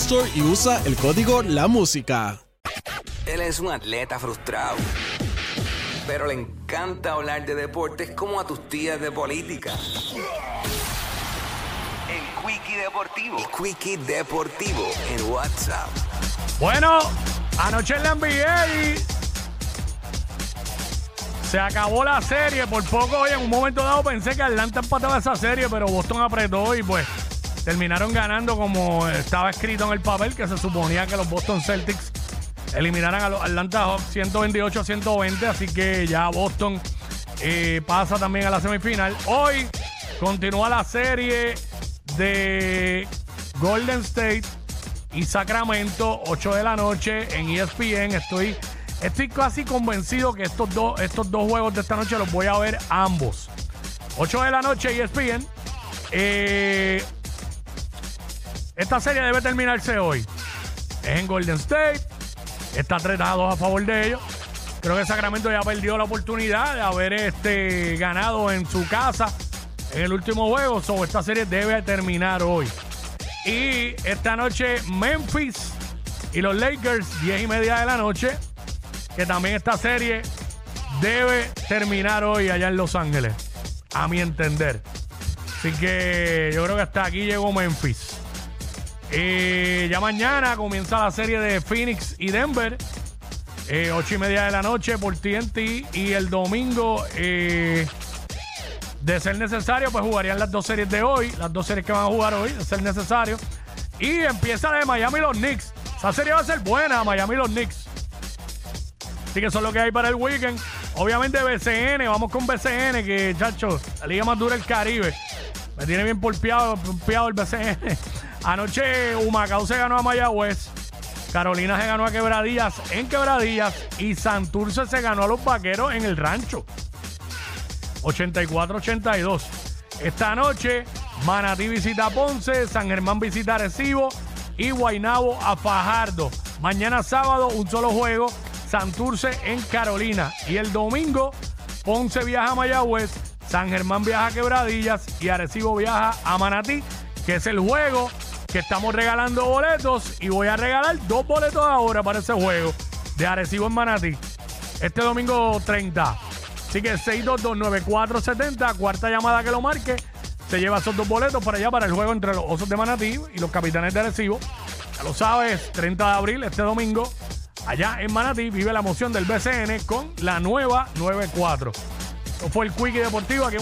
Store y usa el código La Música. Él es un atleta frustrado, pero le encanta hablar de deportes como a tus tías de política. El Quickie Deportivo. El Quickie Deportivo en WhatsApp. Bueno, anoche en la NBA se acabó la serie. Por poco, hoy en un momento dado pensé que Atlanta empataba esa serie, pero Boston apretó y pues terminaron ganando como estaba escrito en el papel, que se suponía que los Boston Celtics eliminaran a los Atlanta Hawks 128 a 120. Así que ya Boston eh, pasa también a la semifinal. Hoy continúa la serie de Golden State y Sacramento, 8 de la noche en ESPN. Estoy, estoy casi convencido que estos dos, estos dos juegos de esta noche los voy a ver ambos. 8 de la noche ESPN. Eh, esta serie debe terminarse hoy. Es en Golden State. Está 3 a 2 a favor de ellos. Creo que Sacramento ya perdió la oportunidad de haber este, ganado en su casa en el último juego. So, esta serie debe terminar hoy. Y esta noche Memphis y los Lakers, 10 y media de la noche. Que también esta serie debe terminar hoy allá en Los Ángeles. A mi entender. Así que yo creo que hasta aquí llegó Memphis. Eh, ya mañana comienza la serie de Phoenix y Denver. Eh, 8 y media de la noche por TNT. Y el domingo, eh, de ser necesario, pues jugarían las dos series de hoy. Las dos series que van a jugar hoy, de ser necesario. Y empieza la de Miami y los Knicks. Esa serie va a ser buena, Miami y los Knicks. Así que eso es lo que hay para el weekend. Obviamente BCN, vamos con BCN, que chacho, la liga más dura del Caribe. Me tiene bien polpeado, el BCN. Anoche Humacao se ganó a Mayagüez. Carolina se ganó a Quebradillas en Quebradillas. Y Santurce se ganó a los vaqueros en el rancho. 84-82. Esta noche, Manatí visita Ponce, San Germán visita a Recibo y Guainabo a Fajardo. Mañana sábado, un solo juego, Santurce en Carolina. Y el domingo, Ponce viaja a Mayagüez, San Germán viaja a Quebradillas y Arecibo viaja a Manatí, que es el juego que estamos regalando boletos. Y voy a regalar dos boletos ahora para ese juego de Arecibo en Manatí. Este domingo 30. Así que 6229470, cuarta llamada que lo marque, se lleva esos dos boletos para allá para el juego entre los Osos de Manatí y los Capitanes de Arecibo. Ya lo sabes, 30 de abril, este domingo, allá en Manatí, vive la emoción del BCN con la nueva 94. Esto fue el Quickie Deportivo aquí.